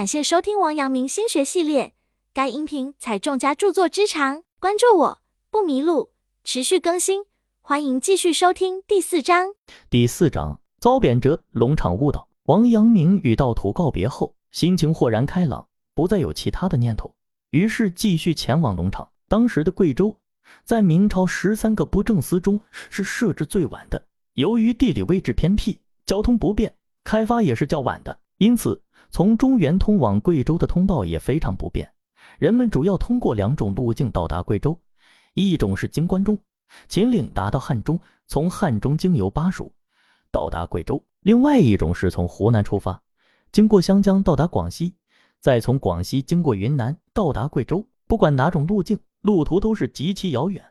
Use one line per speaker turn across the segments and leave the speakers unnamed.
感谢收听王阳明心学系列，该音频采众家著作之长，关注我不迷路，持续更新，欢迎继续收听第四章。
第四章遭贬谪，龙场悟道。王阳明与道徒告别后，心情豁然开朗，不再有其他的念头，于是继续前往龙场。当时的贵州，在明朝十三个布政司中是设置最晚的，由于地理位置偏僻，交通不便，开发也是较晚的，因此。从中原通往贵州的通道也非常不便，人们主要通过两种路径到达贵州，一种是经关中、秦岭达到汉中，从汉中经由巴蜀到达贵州；另外一种是从湖南出发，经过湘江到达广西，再从广西经过云南到达贵州。不管哪种路径，路途都是极其遥远，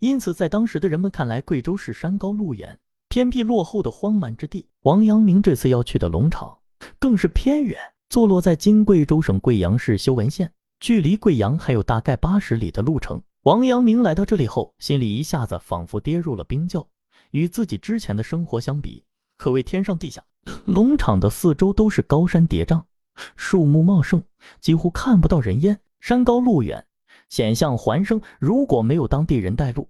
因此在当时的人们看来，贵州是山高路远、偏僻落后的荒蛮之地。王阳明这次要去的龙场。更是偏远，坐落在今贵州省贵阳市修文县，距离贵阳还有大概八十里的路程。王阳明来到这里后，心里一下子仿佛跌入了冰窖，与自己之前的生活相比，可谓天上地下。农场的四周都是高山叠嶂，树木茂盛，几乎看不到人烟。山高路远，险象环生，如果没有当地人带路，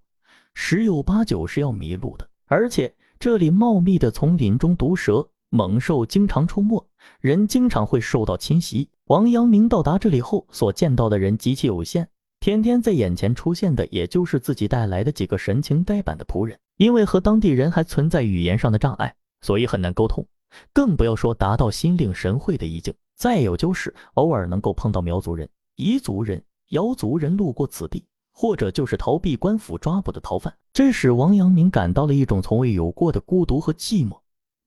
十有八九是要迷路的。而且这里茂密的丛林中，毒蛇。猛兽经常出没，人经常会受到侵袭。王阳明到达这里后，所见到的人极其有限，天天在眼前出现的，也就是自己带来的几个神情呆板的仆人。因为和当地人还存在语言上的障碍，所以很难沟通，更不要说达到心领神会的意境。再有就是偶尔能够碰到苗族人、彝族人、瑶族人路过此地，或者就是逃避官府抓捕的逃犯，这使王阳明感到了一种从未有过的孤独和寂寞。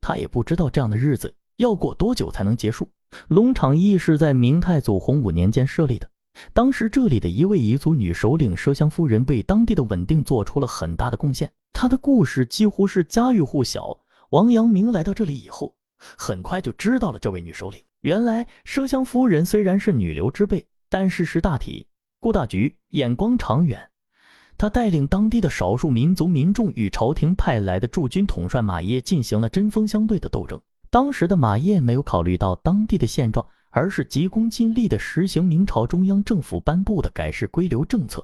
他也不知道这样的日子要过多久才能结束。龙场驿是在明太祖洪武年间设立的，当时这里的一位彝族女首领奢香夫人为当地的稳定做出了很大的贡献。她的故事几乎是家喻户晓。王阳明来到这里以后，很快就知道了这位女首领。原来奢香夫人虽然是女流之辈，但是识大体、顾大局、眼光长远。他带领当地的少数民族民众与朝廷派来的驻军统帅马业进行了针锋相对的斗争。当时的马业没有考虑到当地的现状，而是急功近利地实行明朝中央政府颁布的改式归流政策，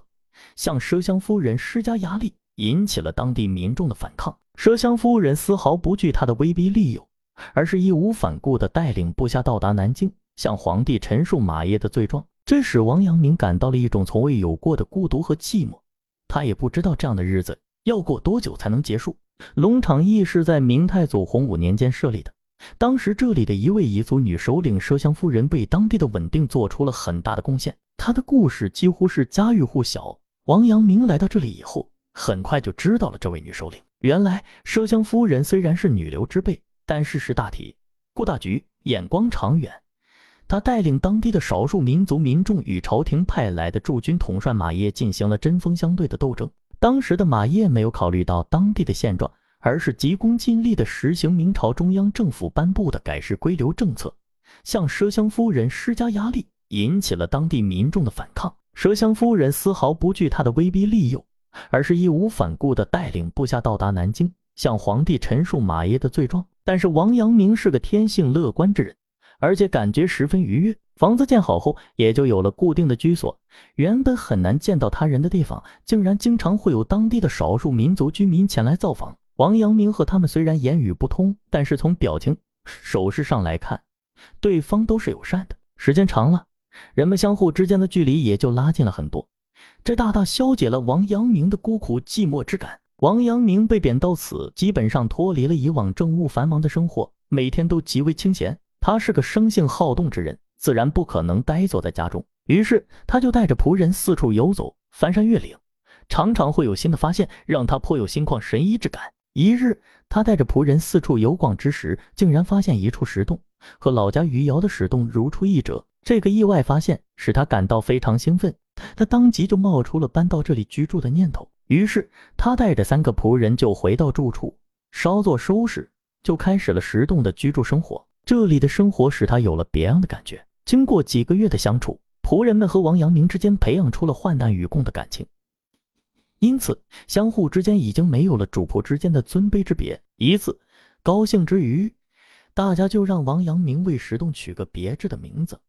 向奢香夫人施加压力，引起了当地民众的反抗。奢香夫人丝毫不惧他的威逼利诱，而是义无反顾地带领部下到达南京，向皇帝陈述马业的罪状。这使王阳明感到了一种从未有过的孤独和寂寞。他也不知道这样的日子要过多久才能结束。龙场驿是在明太祖洪武年间设立的，当时这里的一位彝族女首领奢香夫人为当地的稳定做出了很大的贡献。她的故事几乎是家喻户晓。王阳明来到这里以后，很快就知道了这位女首领。原来奢香夫人虽然是女流之辈，但是识大体、顾大局、眼光长远。他带领当地的少数民族民众与朝廷派来的驻军统帅马业进行了针锋相对的斗争。当时的马业没有考虑到当地的现状，而是急功近利地实行明朝中央政府颁布的改式归流政策，向奢香夫人施加压力，引起了当地民众的反抗。奢香夫人丝毫不惧他的威逼利诱，而是义无反顾地带领部下到达南京，向皇帝陈述马业的罪状。但是王阳明是个天性乐观之人。而且感觉十分愉悦。房子建好后，也就有了固定的居所。原本很难见到他人的地方，竟然经常会有当地的少数民族居民前来造访。王阳明和他们虽然言语不通，但是从表情、手势上来看，对方都是友善的。时间长了，人们相互之间的距离也就拉近了很多。这大大消解了王阳明的孤苦寂寞之感。王阳明被贬到此，基本上脱离了以往政务繁忙的生活，每天都极为清闲。他是个生性好动之人，自然不可能呆坐在家中。于是，他就带着仆人四处游走，翻山越岭，常常会有新的发现，让他颇有心旷神怡之感。一日，他带着仆人四处游逛之时，竟然发现一处石洞，和老家余姚的石洞如出一辙。这个意外发现使他感到非常兴奋，他当即就冒出了搬到这里居住的念头。于是，他带着三个仆人就回到住处，稍作收拾，就开始了石洞的居住生活。这里的生活使他有了别样的感觉。经过几个月的相处，仆人们和王阳明之间培养出了患难与共的感情，因此相互之间已经没有了主仆之间的尊卑之别。一次高兴之余，大家就让王阳明为石洞取个别致的名字，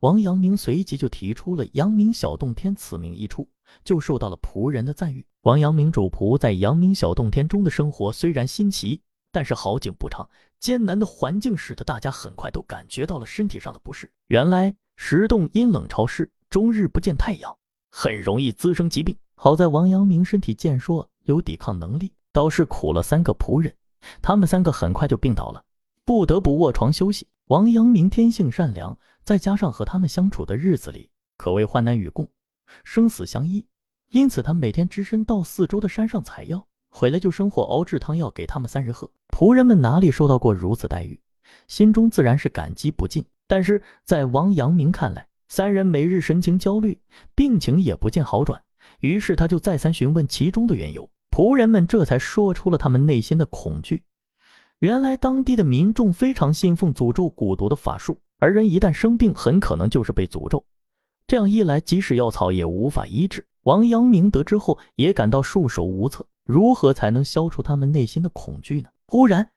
王阳明随即就提出了“阳明小洞天”此名一出，就受到了仆人的赞誉。王阳明主仆在阳明小洞天中的生活虽然新奇，但是好景不长，艰难的环境使得大家很快都感觉到了身体上的不适。原来石洞阴冷潮湿，终日不见太阳，很容易滋生疾病。好在王阳明身体健硕，有抵抗能力，倒是苦了三个仆人，他们三个很快就病倒了，不得不卧床休息。王阳明天性善良，再加上和他们相处的日子里可谓患难与共，生死相依，因此他每天只身到四周的山上采药，回来就生火熬制汤药给他们三人喝。仆人们哪里受到过如此待遇，心中自然是感激不尽。但是在王阳明看来，三人每日神情焦虑，病情也不见好转，于是他就再三询问其中的缘由。仆人们这才说出了他们内心的恐惧。原来当地的民众非常信奉诅咒蛊毒的法术，而人一旦生病，很可能就是被诅咒。这样一来，即使药草也无法医治。王阳明得知后也感到束手无策，如何才能消除他们内心的恐惧呢？忽然，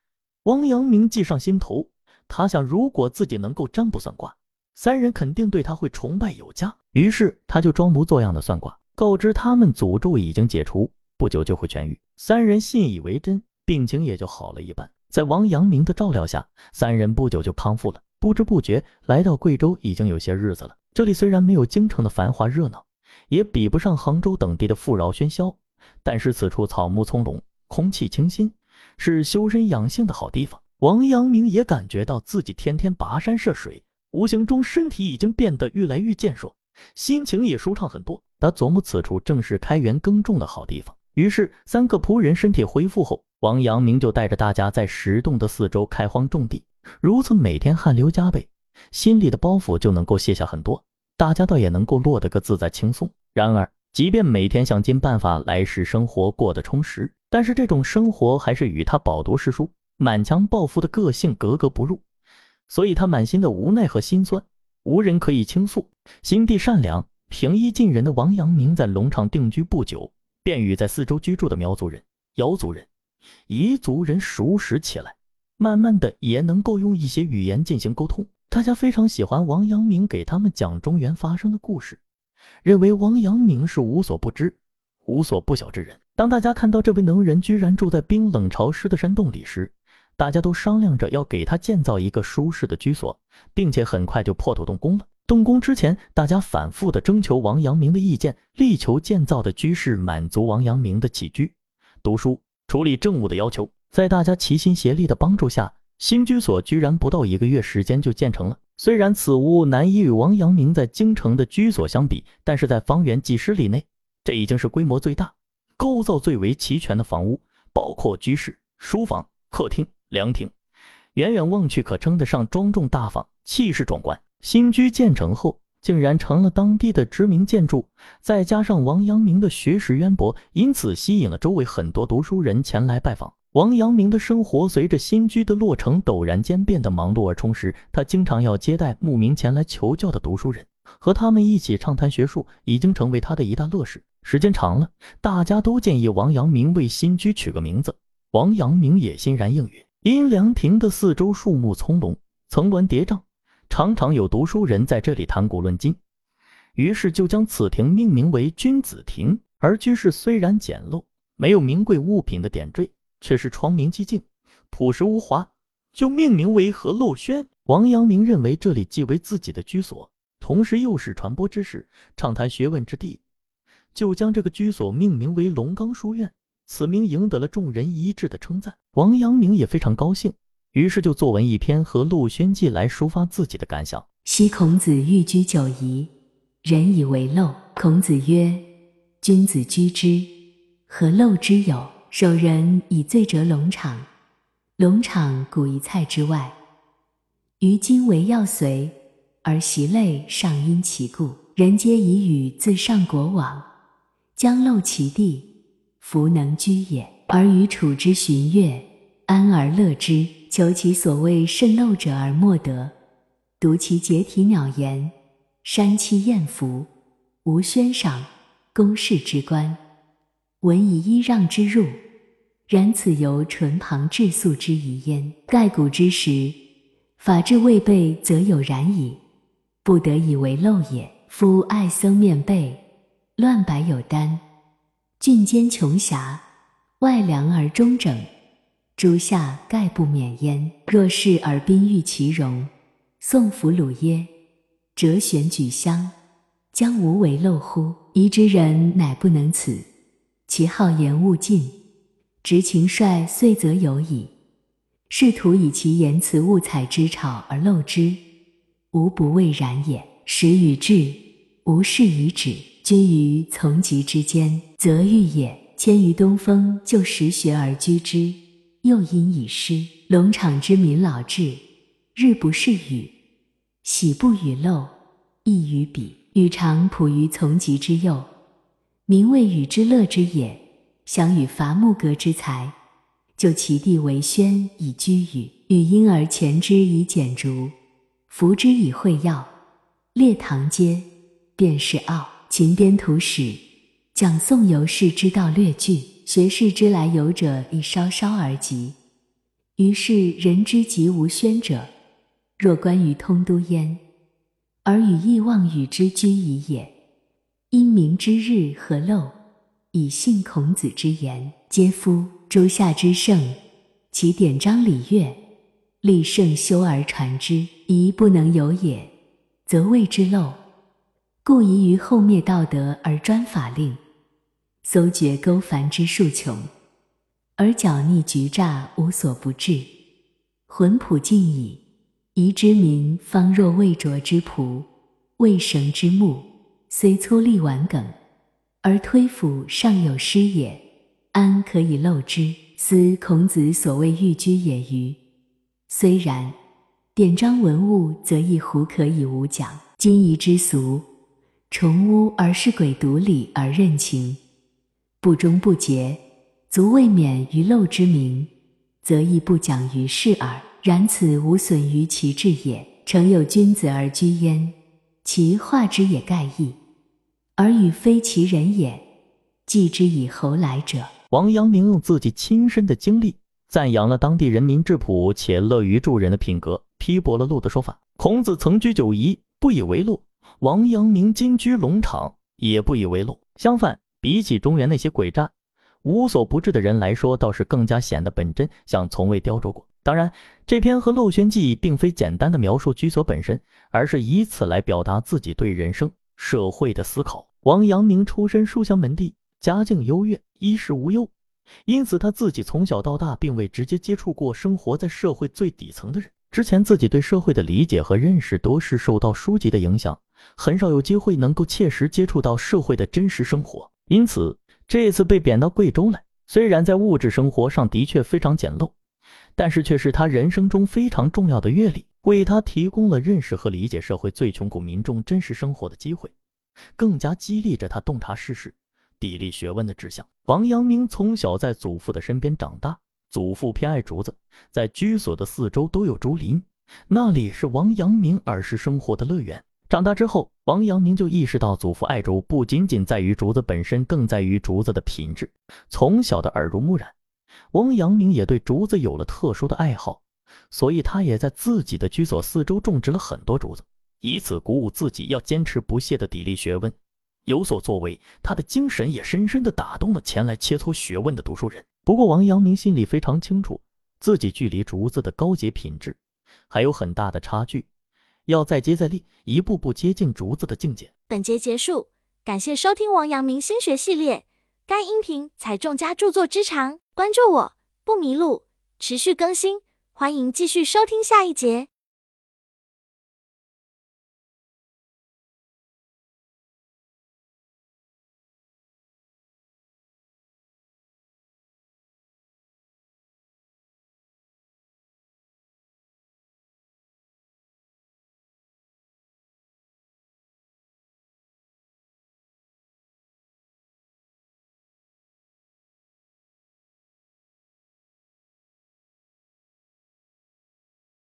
王阳明计上心头，他想，如果自己能够占卜算卦，三人肯定对他会崇拜有加。于是，他就装模作样的算卦，告知他们诅咒已经解除，不久就会痊愈。三人信以为真，病情也就好了一半。在王阳明的照料下，三人不久就康复了。不知不觉来到贵州已经有些日子了。这里虽然没有京城的繁华热闹，也比不上杭州等地的富饶喧嚣，但是此处草木葱茏，空气清新，是修身养性的好地方。王阳明也感觉到自己天天跋山涉水，无形中身体已经变得越来越健硕，心情也舒畅很多。他琢磨此处正是开园耕种的好地方。于是，三个仆人身体恢复后，王阳明就带着大家在石洞的四周开荒种地。如此每天汗流浃背，心里的包袱就能够卸下很多，大家倒也能够落得个自在轻松。然而，即便每天想尽办法来使生活过得充实，但是这种生活还是与他饱读诗书、满腔抱负的个性格格不入，所以他满心的无奈和心酸，无人可以倾诉。心地善良、平易近人的王阳明在龙场定居不久。便与在四周居住的苗族人、瑶族人、彝族人熟识起来，慢慢的也能够用一些语言进行沟通。大家非常喜欢王阳明给他们讲中原发生的故事，认为王阳明是无所不知、无所不晓之人。当大家看到这位能人居然住在冰冷潮湿的山洞里时，大家都商量着要给他建造一个舒适的居所，并且很快就破土动工了。动工之前，大家反复的征求王阳明的意见，力求建造的居室满足王阳明的起居、读书、处理政务的要求。在大家齐心协力的帮助下，新居所居然不到一个月时间就建成了。虽然此屋难以与王阳明在京城的居所相比，但是在方圆几十里内，这已经是规模最大、构造最为齐全的房屋，包括居室、书房、客厅、凉亭，远远望去可称得上庄重大方、气势壮观。新居建成后，竟然成了当地的知名建筑。再加上王阳明的学识渊博，因此吸引了周围很多读书人前来拜访。王阳明的生活随着新居的落成，陡然间变得忙碌而充实。他经常要接待慕名前来求教的读书人，和他们一起畅谈学术，已经成为他的一大乐事。时间长了，大家都建议王阳明为新居取个名字，王阳明也欣然应允。阴凉亭的四周树木葱茏，层峦叠嶂。常常有读书人在这里谈古论今，于是就将此亭命名为君子亭。而居室虽然简陋，没有名贵物品的点缀，却是窗明几净，朴实无华，就命名为和陋轩。王阳明认为这里既为自己的居所，同时又是传播知识、畅谈学问之地，就将这个居所命名为龙冈书院。此名赢得了众人一致的称赞，王阳明也非常高兴。于是就作文一篇和《陆轩记》来抒发自己的感想。
昔孔子欲居九夷，人以为陋。孔子曰：“君子居之，何陋之有？守人以醉折龙场。龙场古一菜之外，于今为要随，而习类尚因其故。人皆以与自上国往，将陋其地，弗能居也。而与处之寻悦，安而乐之。”求其所谓甚陋者而莫得，读其解体鸟言，山栖艳福，无轩赏，宫室之官，闻以揖让之入。然此由淳庞质素之宜焉。盖古之时，法治未备，则有然矣。不得以为陋也。夫爱僧面背，乱白有单，峻间穷狭，外凉而中整，诸夏盖不免焉。若是而宾遇其容，宋俘虏耶？折旋举香，将无为陋乎？宜之人乃不能此，其好言勿尽，直情率遂则有矣。试图以其言辞误采之草而漏之，无不未然也。时与至，无事以止。君于从疾之间，则欲也。迁于东风，就实学而居之，又因以失。龙场之民老至，日不视雨，喜不与漏，异于彼。予常仆于从疾之右，民谓与之乐之也。想与伐木革之才。就其地为轩以居宇，与婴儿前之以简竹，扶之以会药，列堂阶，便是傲。秦编图史，讲宋游士之道略句，学士之来游者亦稍稍而及。于是人之极无宣者，若关于通都焉，而与意望与之居矣也。因明之日何陋，以信孔子之言，皆夫。诸夏之盛，其典章礼乐，立圣修而传之，宜不能有也，则谓之陋。故宜于后灭道德而专法令，搜掘钩繁之数穷，而矫逆局诈无所不至，浑朴尽矣。宜之民方若未着之仆，未绳之木，虽粗粝顽梗，而推斧尚有失也。安可以漏之？思孔子所谓寓居也于。虽然，典章文物则亦胡可以无讲？今夷之俗，崇污而视鬼独礼而任情，不忠不节，足未免于陋之名，则亦不讲于世耳。然此无损于其志也。诚有君子而居焉，其化之也盖矣，而与非其人也，继之以侯来者。
王阳明用自己亲身的经历赞扬了当地人民质朴且乐于助人的品格，批驳了陆的说法。孔子曾居九夷，不以为陆；王阳明今居龙场，也不以为陆。相反，比起中原那些诡诈、无所不至的人来说，倒是更加显得本真，像从未雕琢过。当然，这篇和《陋轩记》并非简单的描述居所本身，而是以此来表达自己对人生、社会的思考。王阳明出身书香门第。家境优越，衣食无忧，因此他自己从小到大并未直接接触过生活在社会最底层的人。之前自己对社会的理解和认识多是受到书籍的影响，很少有机会能够切实接触到社会的真实生活。因此，这次被贬到贵州来，虽然在物质生活上的确非常简陋，但是却是他人生中非常重要的阅历，为他提供了认识和理解社会最穷苦民众真实生活的机会，更加激励着他洞察世事。砥砺学问的志向。王阳明从小在祖父的身边长大，祖父偏爱竹子，在居所的四周都有竹林，那里是王阳明儿时生活的乐园。长大之后，王阳明就意识到祖父爱竹不仅仅在于竹子本身，更在于竹子的品质。从小的耳濡目染，王阳明也对竹子有了特殊的爱好，所以他也在自己的居所四周种植了很多竹子，以此鼓舞自己要坚持不懈的砥砺学问。有所作为，他的精神也深深地打动了前来切磋学问的读书人。不过，王阳明心里非常清楚，自己距离竹子的高洁品质还有很大的差距，要再接再厉，一步步接近竹子的境界。
本节结束，感谢收听王阳明心学系列。该音频采众家著作之长，关注我不迷路，持续更新，欢迎继续收听下一节。